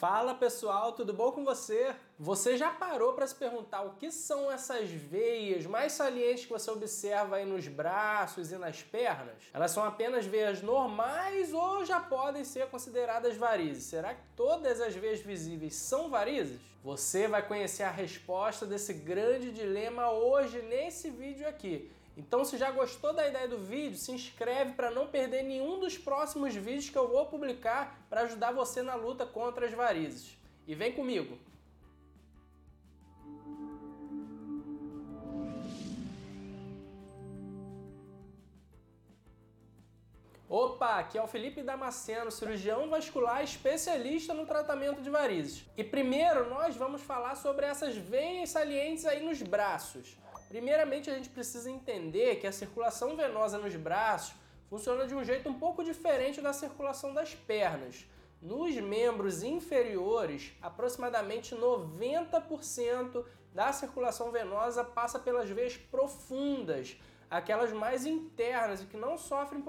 Fala pessoal, tudo bom com você? Você já parou para se perguntar o que são essas veias mais salientes que você observa aí nos braços e nas pernas? Elas são apenas veias normais ou já podem ser consideradas varizes? Será que todas as veias visíveis são varizes? Você vai conhecer a resposta desse grande dilema hoje nesse vídeo aqui. Então, se já gostou da ideia do vídeo, se inscreve para não perder nenhum dos próximos vídeos que eu vou publicar para ajudar você na luta contra as varizes. E vem comigo! Opa, aqui é o Felipe Damasceno, cirurgião vascular especialista no tratamento de varizes. E primeiro nós vamos falar sobre essas veias salientes aí nos braços. Primeiramente, a gente precisa entender que a circulação venosa nos braços funciona de um jeito um pouco diferente da circulação das pernas. Nos membros inferiores, aproximadamente 90% da circulação venosa passa pelas veias profundas, aquelas mais internas e que não sofrem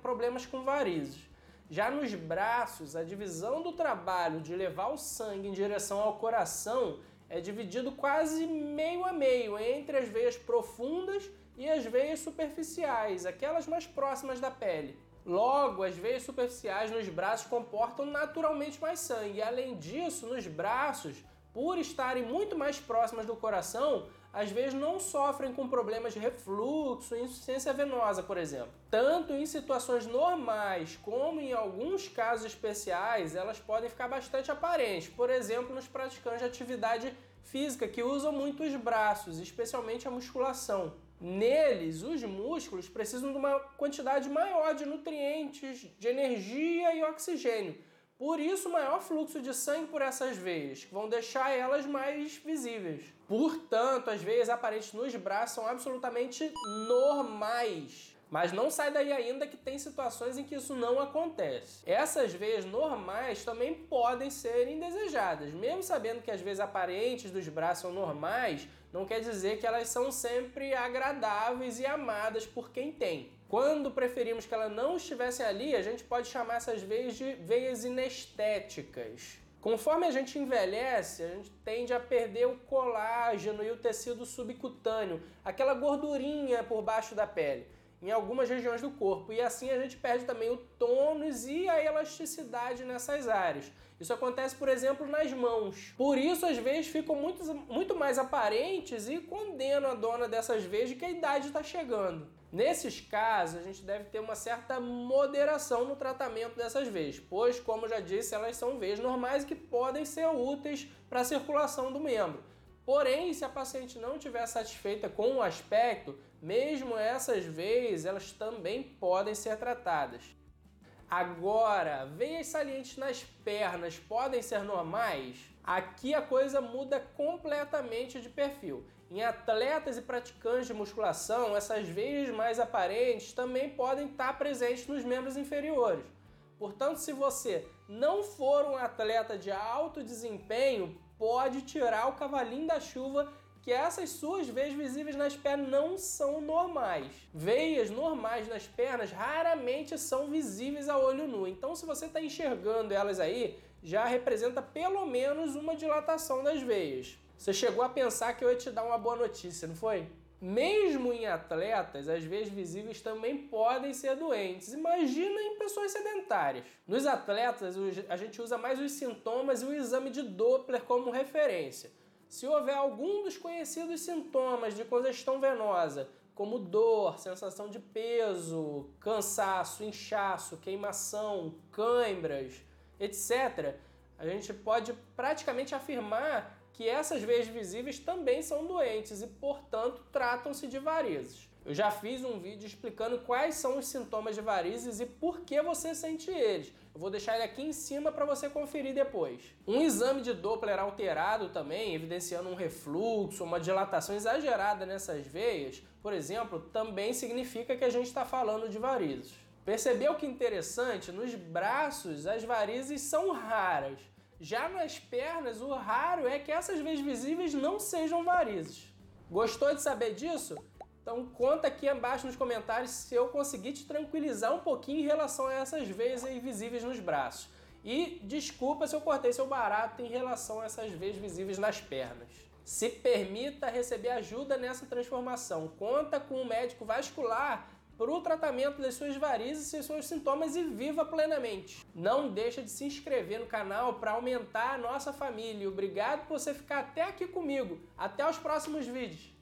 problemas com varizes. Já nos braços, a divisão do trabalho de levar o sangue em direção ao coração é dividido quase meio a meio entre as veias profundas e as veias superficiais, aquelas mais próximas da pele. Logo, as veias superficiais nos braços comportam naturalmente mais sangue. Além disso, nos braços, por estarem muito mais próximas do coração, às vezes não sofrem com problemas de refluxo insuficiência venosa, por exemplo. Tanto em situações normais como em alguns casos especiais, elas podem ficar bastante aparentes, por exemplo, nos praticantes de atividade física que usam muito os braços, especialmente a musculação. Neles, os músculos precisam de uma quantidade maior de nutrientes, de energia e oxigênio por isso, maior fluxo de sangue por essas veias, que vão deixar elas mais visíveis. Portanto, as veias aparentes nos braços são absolutamente normais. Mas não sai daí ainda que tem situações em que isso não acontece. Essas veias normais também podem ser indesejadas. Mesmo sabendo que as veias aparentes dos braços são normais, não quer dizer que elas são sempre agradáveis e amadas por quem tem. Quando preferimos que elas não estivessem ali, a gente pode chamar essas veias de veias inestéticas. Conforme a gente envelhece, a gente tende a perder o colágeno e o tecido subcutâneo, aquela gordurinha por baixo da pele em algumas regiões do corpo. E assim a gente perde também o tônus e a elasticidade nessas áreas. Isso acontece, por exemplo, nas mãos. Por isso, as veias ficam muito, muito mais aparentes e condenam a dona dessas veias de que a idade está chegando. Nesses casos, a gente deve ter uma certa moderação no tratamento dessas veias, pois, como já disse, elas são veias normais que podem ser úteis para a circulação do membro. Porém, se a paciente não estiver satisfeita com o aspecto, mesmo essas veias, elas também podem ser tratadas. Agora, veias salientes nas pernas podem ser normais? Aqui a coisa muda completamente de perfil. Em atletas e praticantes de musculação, essas veias mais aparentes também podem estar presentes nos membros inferiores. Portanto, se você não for um atleta de alto desempenho, pode tirar o cavalinho da chuva que essas suas veias visíveis nas pernas não são normais. Veias normais nas pernas raramente são visíveis a olho nu. Então, se você está enxergando elas aí, já representa pelo menos uma dilatação das veias. Você chegou a pensar que eu ia te dar uma boa notícia, não foi? Mesmo em atletas, as veias visíveis também podem ser doentes. Imagina em pessoas sedentárias. Nos atletas, a gente usa mais os sintomas e o exame de Doppler como referência. Se houver algum dos conhecidos sintomas de congestão venosa, como dor, sensação de peso, cansaço, inchaço, queimação, câimbras, etc., a gente pode praticamente afirmar que essas veias visíveis também são doentes e, portanto, tratam-se de varizes. Eu já fiz um vídeo explicando quais são os sintomas de varizes e por que você sente eles. Eu vou deixar ele aqui em cima para você conferir depois. Um exame de Doppler alterado também, evidenciando um refluxo, uma dilatação exagerada nessas veias, por exemplo, também significa que a gente está falando de varizes. Percebeu que interessante? Nos braços as varizes são raras. Já nas pernas, o raro é que essas veias visíveis não sejam varizes. Gostou de saber disso? Então conta aqui embaixo nos comentários se eu conseguir te tranquilizar um pouquinho em relação a essas veias visíveis nos braços. E desculpa se eu cortei seu barato em relação a essas veias visíveis nas pernas. Se permita receber ajuda nessa transformação. Conta com um médico vascular para o tratamento das suas varizes e seus sintomas e viva plenamente. Não deixa de se inscrever no canal para aumentar a nossa família. Obrigado por você ficar até aqui comigo. Até os próximos vídeos.